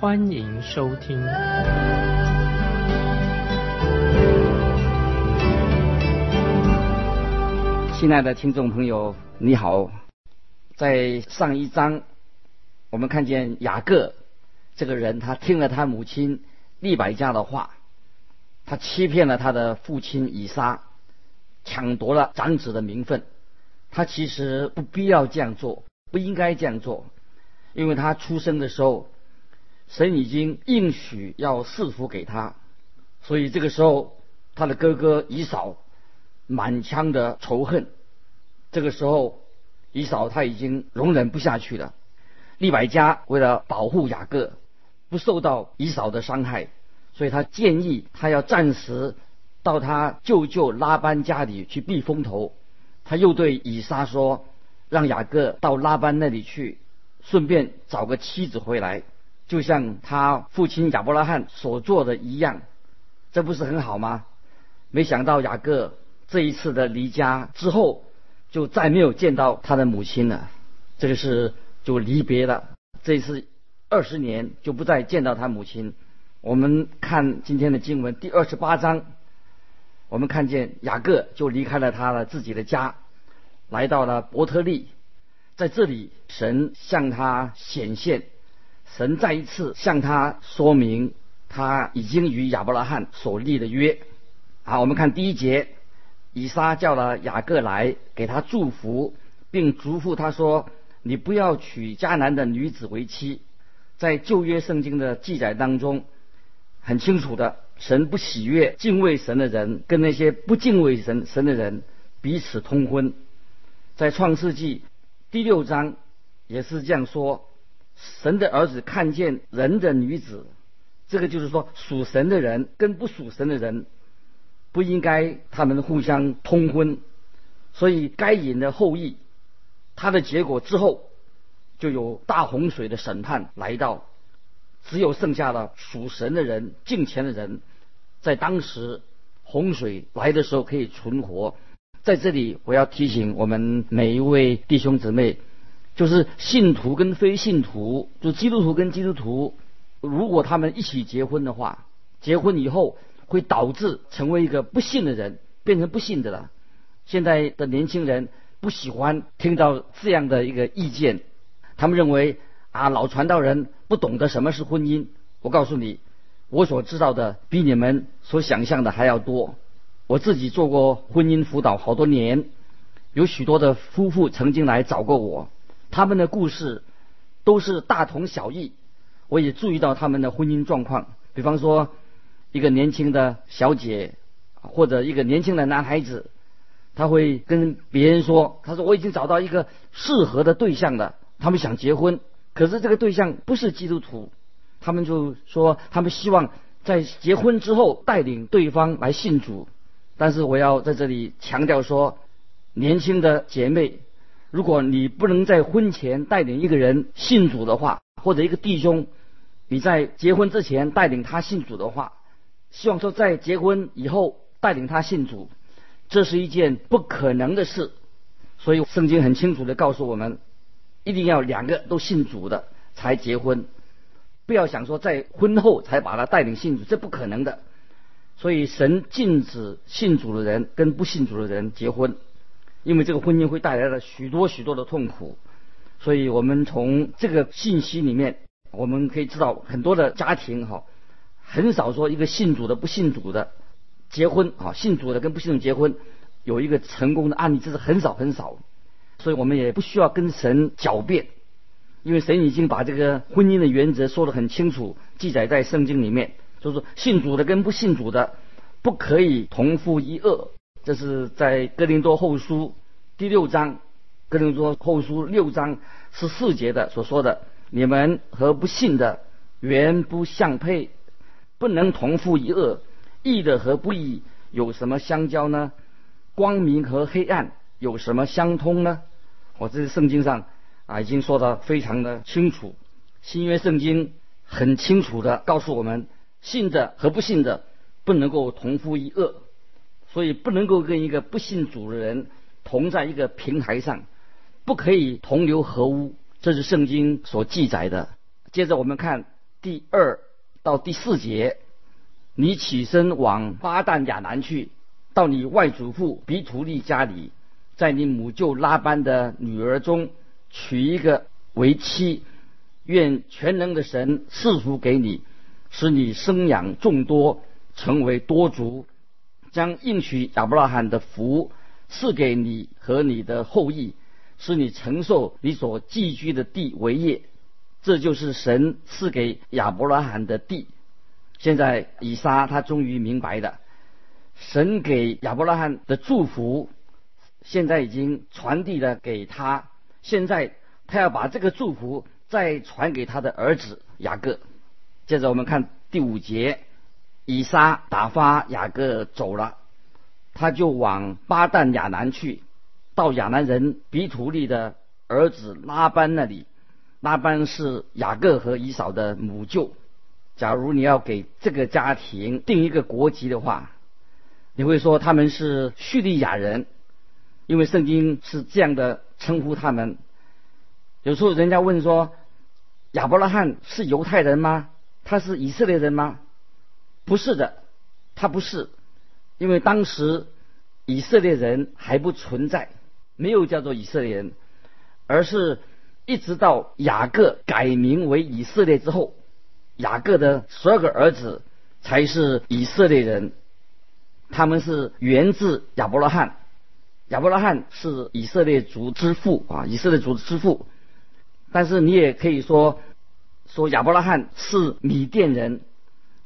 欢迎收听。亲爱的听众朋友，你好。在上一章，我们看见雅各这个人，他听了他母亲利百加的话，他欺骗了他的父亲以撒，抢夺了长子的名分。他其实不必要这样做，不应该这样做，因为他出生的时候，神已经应许要赐福给他，所以这个时候他的哥哥以扫满腔的仇恨，这个时候。以扫他已经容忍不下去了。利百加为了保护雅各不受到以扫的伤害，所以他建议他要暂时到他舅舅拉班家里去避风头。他又对以撒说：“让雅各到拉班那里去，顺便找个妻子回来，就像他父亲亚伯拉罕所做的一样，这不是很好吗？”没想到雅各这一次的离家之后。就再没有见到他的母亲了，这个是就离别了。这一次二十年就不再见到他母亲。我们看今天的经文第二十八章，我们看见雅各就离开了他的自己的家，来到了伯特利，在这里神向他显现，神再一次向他说明他已经与亚伯拉罕所立的约。好，我们看第一节。以撒叫了雅各来，给他祝福，并嘱咐他说：“你不要娶迦南的女子为妻。”在旧约圣经的记载当中，很清楚的，神不喜悦敬畏神的人跟那些不敬畏神神的人彼此通婚。在创世纪第六章也是这样说：神的儿子看见人的女子，这个就是说属神的人跟不属神的人。不应该他们互相通婚，所以该隐的后裔，他的结果之后就有大洪水的审判来到，只有剩下了属神的人、敬虔的人，在当时洪水来的时候可以存活。在这里，我要提醒我们每一位弟兄姊妹，就是信徒跟非信徒，就基督徒跟基督徒，如果他们一起结婚的话，结婚以后。会导致成为一个不信的人，变成不信的了。现在的年轻人不喜欢听到这样的一个意见，他们认为啊，老传道人不懂得什么是婚姻。我告诉你，我所知道的比你们所想象的还要多。我自己做过婚姻辅导好多年，有许多的夫妇曾经来找过我，他们的故事都是大同小异。我也注意到他们的婚姻状况，比方说。一个年轻的小姐，或者一个年轻的男孩子，他会跟别人说：“他说我已经找到一个适合的对象了，他们想结婚，可是这个对象不是基督徒，他们就说他们希望在结婚之后带领对方来信主。但是我要在这里强调说，年轻的姐妹，如果你不能在婚前带领一个人信主的话，或者一个弟兄你在结婚之前带领他信主的话，希望说，在结婚以后带领他信主，这是一件不可能的事。所以圣经很清楚的告诉我们，一定要两个都信主的才结婚，不要想说在婚后才把他带领信主，这不可能的。所以神禁止信主的人跟不信主的人结婚，因为这个婚姻会带来了许多许多的痛苦。所以我们从这个信息里面，我们可以知道很多的家庭哈。很少说一个信主的不信主的结婚啊，信主的跟不信主结婚有一个成功的案例，这是很少很少。所以我们也不需要跟神狡辩，因为神已经把这个婚姻的原则说得很清楚，记载在圣经里面，就是信主的跟不信主的不可以同父一恶。这是在哥林多后书第六章，哥林多后书六章十四节的所说的：你们和不信的原不相配。不能同负一恶，义的和不义有什么相交呢？光明和黑暗有什么相通呢？我这是圣经上啊已经说的非常的清楚，新约圣经很清楚的告诉我们，信的和不信的不能够同负一恶，所以不能够跟一个不信主的人同在一个平台上，不可以同流合污，这是圣经所记载的。接着我们看第二到第四节，你起身往巴旦亚南去。到你外祖父比图利家里，在你母舅拉班的女儿中娶一个为妻，愿全能的神赐福给你，使你生养众多，成为多族，将应许亚伯拉罕的福赐给你和你的后裔，使你承受你所寄居的地为业。这就是神赐给亚伯拉罕的地。现在以撒他终于明白了。神给亚伯拉罕的祝福，现在已经传递了给他。现在他要把这个祝福再传给他的儿子雅各。接着我们看第五节，以撒打发雅各走了，他就往巴旦亚南去，到亚南人比土利的儿子拉班那里。拉班是雅各和以扫的母舅。假如你要给这个家庭定一个国籍的话，你会说他们是叙利亚人，因为圣经是这样的称呼他们。有时候人家问说，亚伯拉罕是犹太人吗？他是以色列人吗？不是的，他不是，因为当时以色列人还不存在，没有叫做以色列人，而是一直到雅各改名为以色列之后，雅各的十二个儿子才是以色列人。他们是源自亚伯拉罕，亚伯拉罕是以色列族之父啊，以色列族之父。但是你也可以说，说亚伯拉罕是米甸人，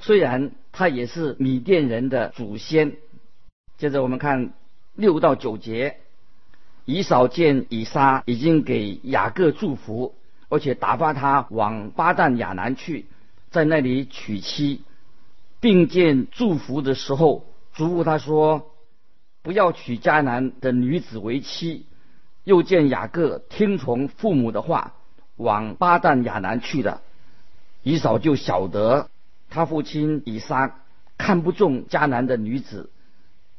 虽然他也是米甸人的祖先。接着我们看六到九节，以扫见以撒已经给雅各祝福，而且打发他往巴旦亚南去，在那里娶妻，并见祝福的时候。嘱咐他说：“不要娶迦南的女子为妻。”又见雅各听从父母的话，往巴旦亚南去了。以扫就晓得他父亲以撒看不中迦南的女子，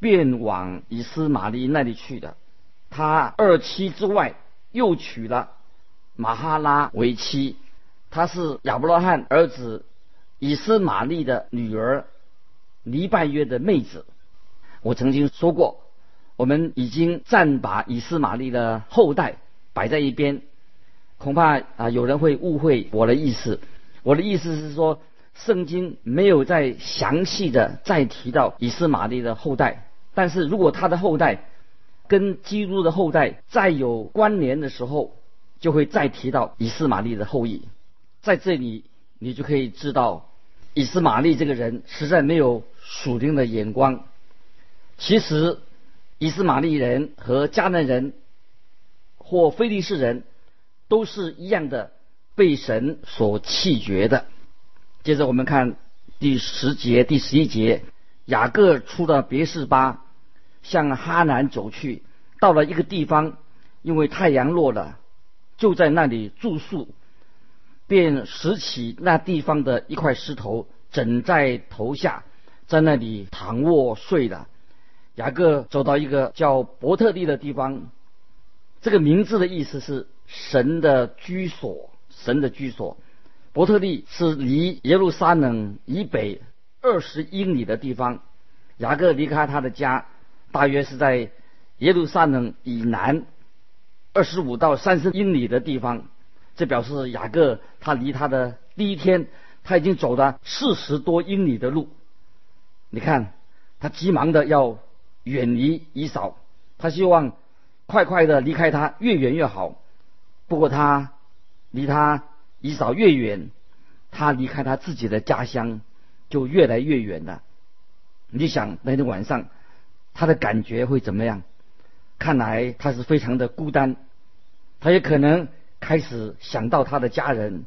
便往以斯玛利那里去的。他二妻之外又娶了马哈拉为妻，她是亚伯拉罕儿子以斯玛利的女儿。黎拜约的妹子，我曾经说过，我们已经暂把以斯玛利的后代摆在一边，恐怕啊有人会误会我的意思。我的意思是说，圣经没有再详细的再提到以斯玛利的后代，但是如果他的后代跟基督的后代再有关联的时候，就会再提到以斯玛利的后裔。在这里，你就可以知道，以斯玛利这个人实在没有。属灵的眼光，其实以斯玛利人和迦南人或非利士人都是一样的被神所弃绝的。接着我们看第十节、第十一节，雅各出了别是巴，向哈南走去，到了一个地方，因为太阳落了，就在那里住宿，便拾起那地方的一块石头，枕在头下。在那里躺卧睡了。雅各走到一个叫伯特利的地方，这个名字的意思是神的居所，神的居所。伯特利是离耶路撒冷以北二十英里的地方。雅各离开他的家，大约是在耶路撒冷以南二十五到三十英里的地方。这表示雅各他离他的第一天，他已经走了四十多英里的路。你看，他急忙的要远离以扫，他希望快快的离开他，越远越好。不过他离他以扫越远，他离开他自己的家乡就越来越远了。你想那天晚上他的感觉会怎么样？看来他是非常的孤单，他也可能开始想到他的家人。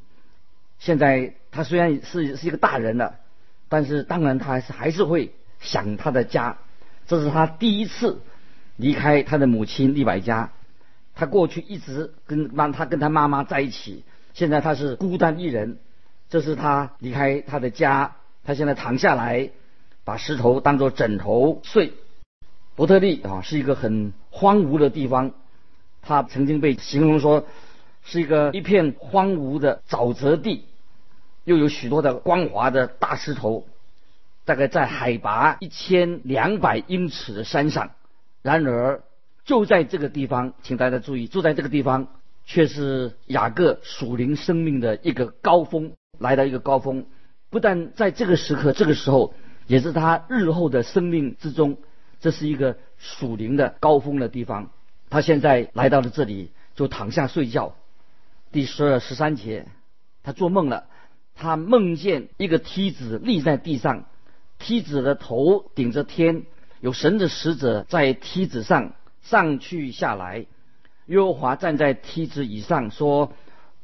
现在他虽然是是一个大人了。但是当然他还是还是会想他的家。这是他第一次离开他的母亲利百家。他过去一直跟妈，他跟他妈妈在一起，现在他是孤单一人。这是他离开他的家，他现在躺下来，把石头当做枕头睡。伯特利啊，是一个很荒芜的地方，他曾经被形容说是一个一片荒芜的沼泽地，又有许多的光滑的大石头，大概在海拔一千两百英尺的山上。然而，就在这个地方，请大家注意，就在这个地方，却是雅各属灵生命的一个高峰，来到一个高峰。不但在这个时刻、这个时候，也是他日后的生命之中，这是一个属灵的高峰的地方。他现在来到了这里，就躺下睡觉。第十二、十三节，他做梦了，他梦见一个梯子立在地上，梯子的头顶着天，有神的使者在梯子上。上去下来，耶和华站在梯子以上，说：“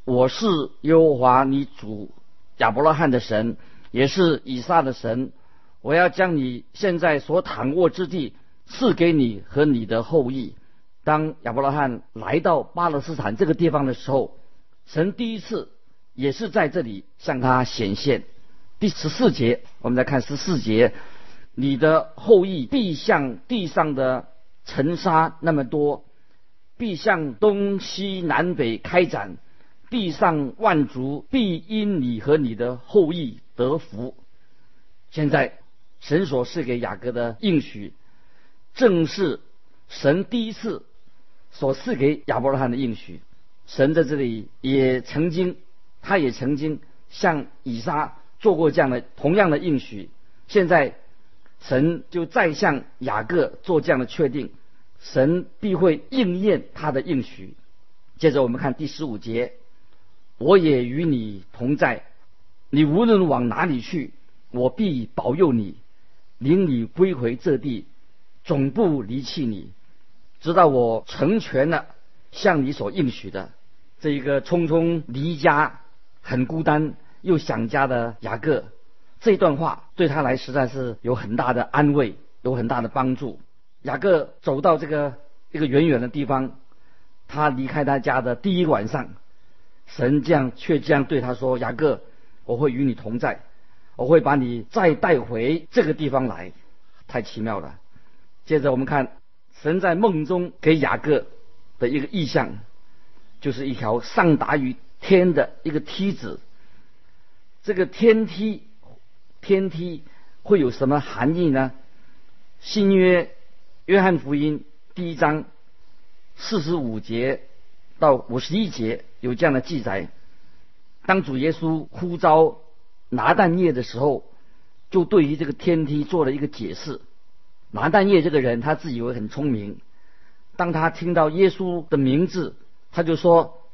我是耶和华你主亚伯拉罕的神，也是以撒的神。我要将你现在所躺卧之地赐给你和你的后裔。”当亚伯拉罕来到巴勒斯坦这个地方的时候，神第一次也是在这里向他显现。第十四节，我们再看十四节：“你的后裔必向地上的。”尘沙那么多，必向东西南北开展，地上万族必因你和你的后裔得福。现在神所赐给雅各的应许，正是神第一次所赐给亚伯拉罕的应许。神在这里也曾经，他也曾经向以撒做过这样的同样的应许。现在。神就再向雅各做这样的确定，神必会应验他的应许。接着我们看第十五节，我也与你同在，你无论往哪里去，我必保佑你，领你归回这地，总不离弃你，直到我成全了向你所应许的。这一个匆匆离家、很孤单又想家的雅各。这段话对他来实在是有很大的安慰，有很大的帮助。雅各走到这个一个远远的地方，他离开他家的第一晚上，神这样却这样对他说：“雅各，我会与你同在，我会把你再带回这个地方来。”太奇妙了。接着我们看神在梦中给雅各的一个意象，就是一条上达于天的一个梯子，这个天梯。天梯会有什么含义呢？新约约翰福音第一章四十五节到五十一节有这样的记载：当主耶稣呼召拿但业的时候，就对于这个天梯做了一个解释。拿但业这个人他自以为很聪明，当他听到耶稣的名字，他就说：“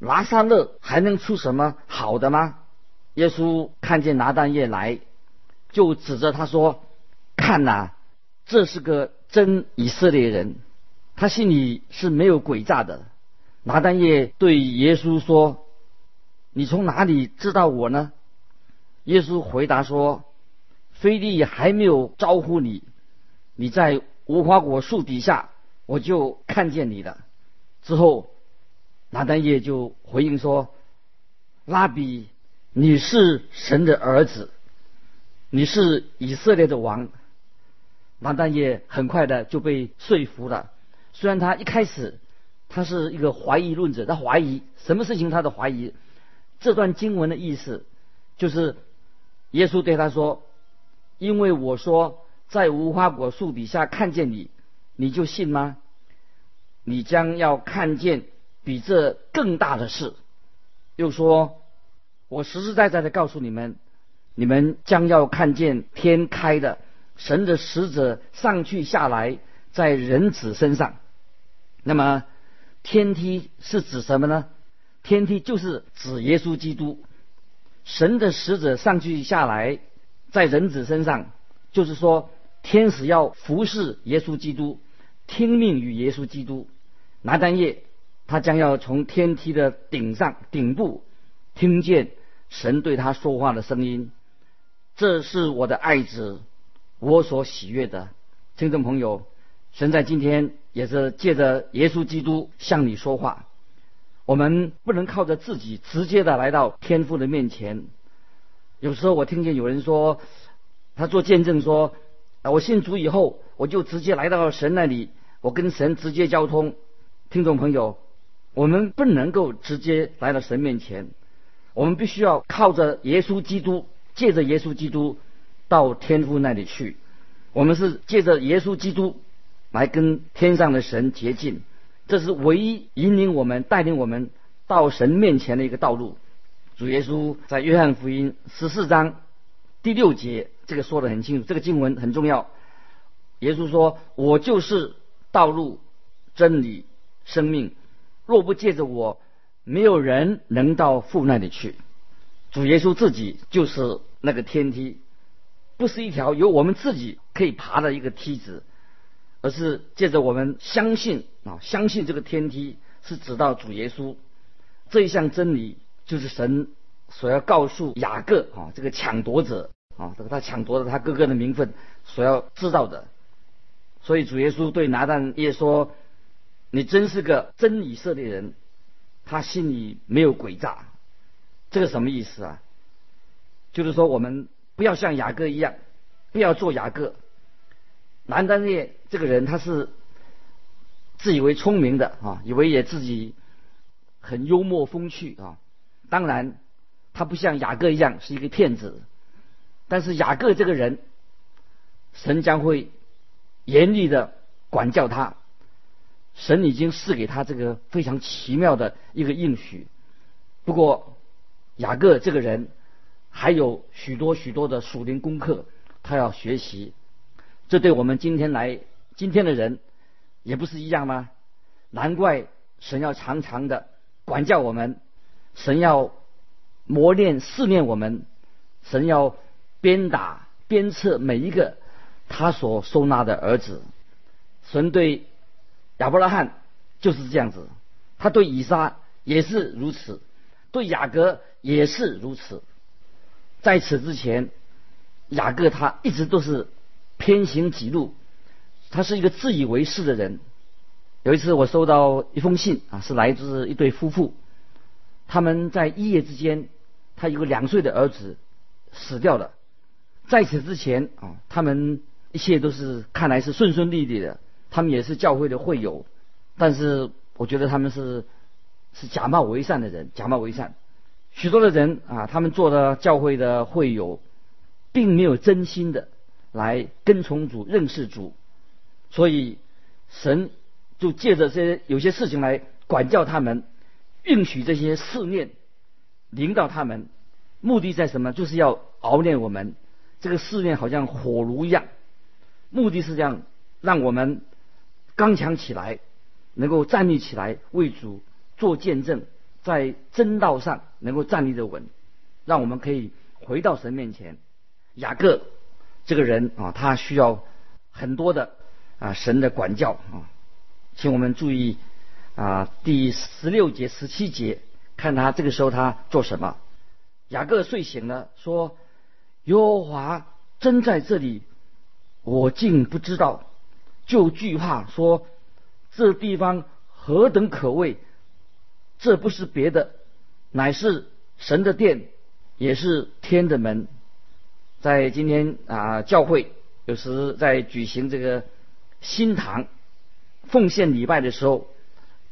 拿撒勒还能出什么好的吗？”耶稣看见拿但业来。就指着他说：“看呐，这是个真以色列人，他心里是没有诡诈的。”拿单叶对耶稣说：“你从哪里知道我呢？”耶稣回答说：“菲利还没有招呼你，你在无花果树底下，我就看见你了。”之后，拿单叶就回应说：“拉比，你是神的儿子。”你是以色列的王，拿但业很快的就被说服了。虽然他一开始他是一个怀疑论者，他怀疑什么事情，他的怀疑。这段经文的意思就是耶稣对他说：“因为我说在无花果树底下看见你，你就信吗？你将要看见比这更大的事。”又说：“我实实在在的告诉你们。”你们将要看见天开的，神的使者上去下来，在人子身上。那么，天梯是指什么呢？天梯就是指耶稣基督。神的使者上去下来，在人子身上，就是说，天使要服侍耶稣基督，听命于耶稣基督。拿单叶，他将要从天梯的顶上顶部听见神对他说话的声音。这是我的爱子，我所喜悦的。听众朋友，神在今天也是借着耶稣基督向你说话。我们不能靠着自己直接的来到天父的面前。有时候我听见有人说，他做见证说，我信主以后，我就直接来到神那里，我跟神直接交通。听众朋友，我们不能够直接来到神面前，我们必须要靠着耶稣基督。借着耶稣基督到天父那里去，我们是借着耶稣基督来跟天上的神接近，这是唯一引领我们、带领我们到神面前的一个道路。主耶稣在约翰福音十四章第六节，这个说的很清楚，这个经文很重要。耶稣说：“我就是道路、真理、生命，若不借着我，没有人能到父那里去。”主耶稣自己就是那个天梯，不是一条由我们自己可以爬的一个梯子，而是借着我们相信啊，相信这个天梯是指到主耶稣这一项真理，就是神所要告诉雅各啊，这个抢夺者啊，这个他抢夺了他哥哥的名分所要知道的。所以主耶稣对拿但业说：“你真是个真以色列人，他心里没有诡诈。”这个什么意思啊？就是说，我们不要像雅各一样，不要做雅各。南丹业这个人，他是自以为聪明的啊，以为也自己很幽默风趣啊。当然，他不像雅各一样是一个骗子。但是雅各这个人，神将会严厉的管教他。神已经赐给他这个非常奇妙的一个应许。不过，雅各这个人还有许多许多的属灵功课，他要学习。这对我们今天来今天的人也不是一样吗？难怪神要常常的管教我们，神要磨练试炼我们，神要鞭打鞭策每一个他所收纳的儿子。神对亚伯拉罕就是这样子，他对以撒也是如此，对雅各。也是如此，在此之前，雅各他一直都是偏行己路，他是一个自以为是的人。有一次我收到一封信啊，是来自一对夫妇，他们在一夜之间，他有个两岁的儿子死掉了。在此之前啊，他们一切都是看来是顺顺利利的，他们也是教会的会友，但是我觉得他们是是假冒为善的人，假冒为善。许多的人啊，他们做的教会的会友，并没有真心的来跟从主、认识主，所以神就借着这些有些事情来管教他们，允许这些试炼临到他们，目的在什么？就是要熬炼我们。这个试炼好像火炉一样，目的是这样，让我们刚强起来，能够站立起来，为主做见证。在真道上能够站立的稳，让我们可以回到神面前。雅各这个人啊，他需要很多的啊神的管教啊，请我们注意啊第十六节、十七节，看他这个时候他做什么。雅各睡醒了，说：“耶和华真在这里，我竟不知道。”就惧怕说：“这地方何等可畏！”这不是别的，乃是神的殿，也是天的门。在今天啊，教会有时在举行这个新堂奉献礼拜的时候，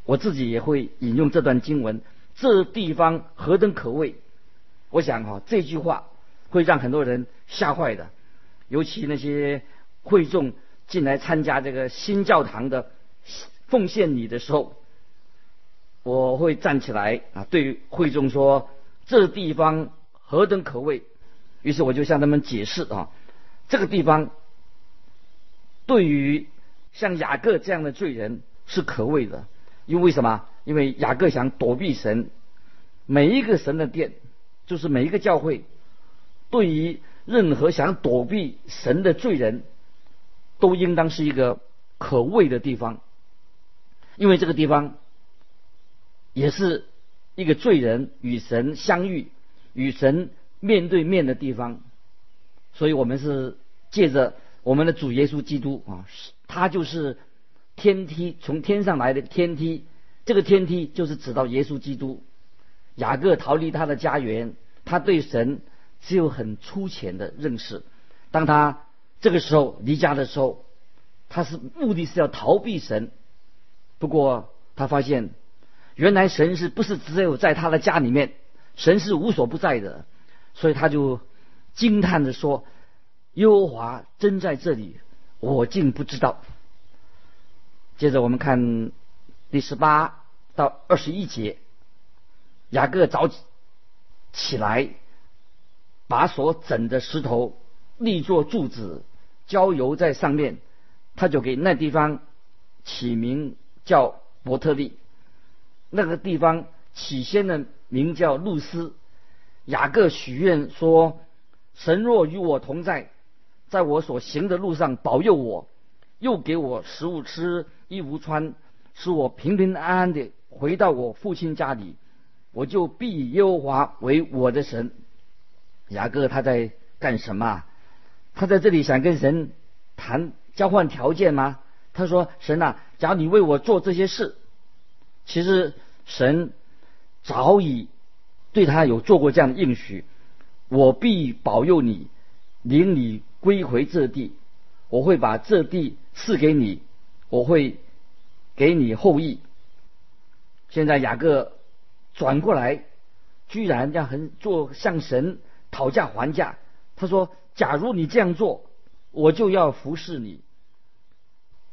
我自己也会引用这段经文：“这地方何等可畏！”我想哈，这句话会让很多人吓坏的，尤其那些会众进来参加这个新教堂的奉献礼的时候。我会站起来啊，对会众说：“这地方何等可畏！”于是我就向他们解释啊，这个地方对于像雅各这样的罪人是可畏的，因为什么？因为雅各想躲避神，每一个神的殿，就是每一个教会，对于任何想躲避神的罪人，都应当是一个可畏的地方，因为这个地方。也是一个罪人与神相遇、与神面对面的地方。所以我们是借着我们的主耶稣基督啊，他就是天梯，从天上来的天梯。这个天梯就是指到耶稣基督。雅各逃离他的家园，他对神只有很粗浅的认识。当他这个时候离家的时候，他是目的是要逃避神。不过他发现，原来神是不是只有在他的家里面？神是无所不在的，所以他就惊叹着说：“耶和华真在这里，我竟不知道。”接着我们看第十八到二十一节，雅各早起来，把所整的石头立作柱子，浇油在上面，他就给那地方起名叫伯特利。那个地方起先的。名叫路斯，雅各许愿说：“神若与我同在，在我所行的路上保佑我，又给我食物吃、衣服穿，使我平平安安的回到我父亲家里，我就必以耶和华为我的神。”雅各他在干什么？他在这里想跟神谈交换条件吗？他说：“神啊，假如你为我做这些事，其实神。”早已对他有做过这样的应许，我必保佑你，领你归回这地，我会把这地赐给你，我会给你后裔。现在雅各转过来，居然要很做向神讨价还价。他说：“假如你这样做，我就要服侍你。”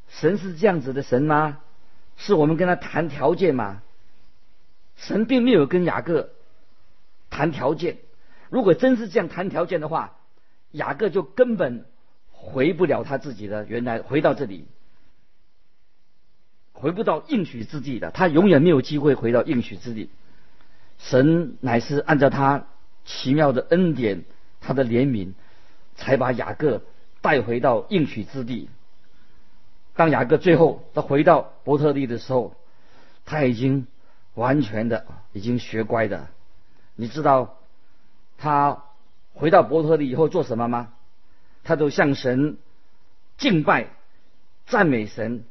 神是这样子的神吗？是我们跟他谈条件吗？神并没有跟雅各谈条件。如果真是这样谈条件的话，雅各就根本回不了他自己的原来，回到这里，回不到应许之地的。他永远没有机会回到应许之地。神乃是按照他奇妙的恩典，他的怜悯，才把雅各带回到应许之地。当雅各最后他回到伯特利的时候，他已经。完全的已经学乖的，你知道他回到伯特利以后做什么吗？他都向神敬拜、赞美神、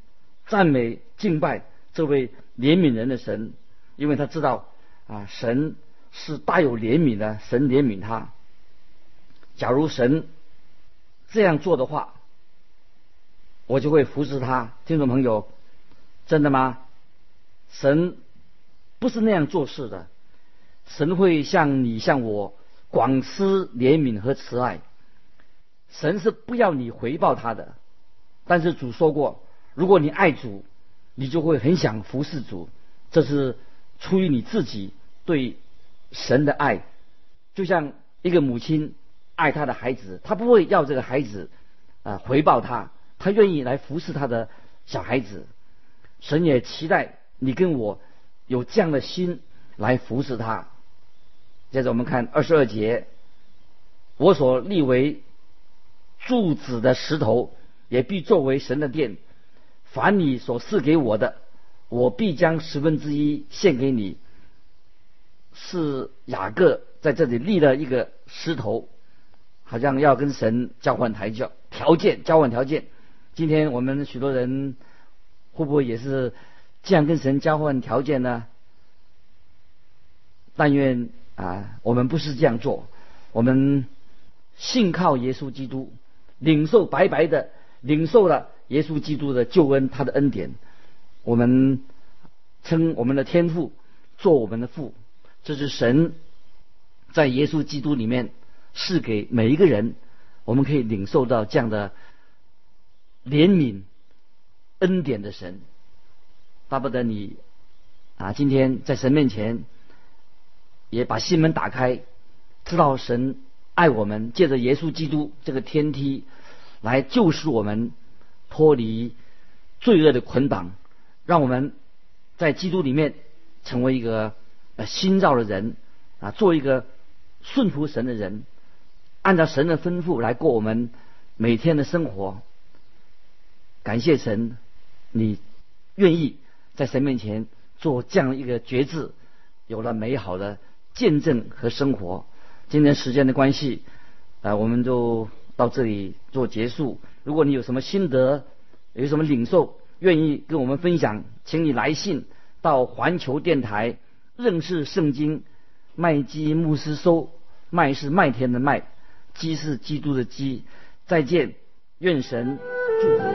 赞美敬拜这位怜悯人的神，因为他知道啊，神是大有怜悯的，神怜悯他。假如神这样做的话，我就会服侍他。听众朋友，真的吗？神。不是那样做事的，神会向你、向我广施怜悯和慈爱。神是不要你回报他的，但是主说过，如果你爱主，你就会很想服侍主。这是出于你自己对神的爱，就像一个母亲爱她的孩子，她不会要这个孩子啊回报她，他愿意来服侍他的小孩子。神也期待你跟我。有这样的心来服侍他。接着我们看二十二节，我所立为柱子的石头，也必作为神的殿。凡你所赐给我的，我必将十分之一献给你。是雅各在这里立了一个石头，好像要跟神交换台教条件，交换条件。今天我们许多人会不会也是？这样跟神交换条件呢？但愿啊，我们不是这样做。我们信靠耶稣基督，领受白白的领受了耶稣基督的救恩，他的恩典。我们称我们的天父做我们的父，这是神在耶稣基督里面是给每一个人，我们可以领受到这样的怜悯恩典的神。巴不得你啊，今天在神面前也把心门打开，知道神爱我们，借着耶稣基督这个天梯来救赎我们，脱离罪恶的捆绑，让我们在基督里面成为一个呃新造的人啊，做一个顺服神的人，按照神的吩咐来过我们每天的生活。感谢神，你愿意。在神面前做这样一个决志，有了美好的见证和生活。今天时间的关系，啊，我们就到这里做结束。如果你有什么心得，有什么领受，愿意跟我们分享，请你来信到环球电台认识圣经麦基牧师收。麦是麦田的麦，基是基督的基。再见，愿神祝福。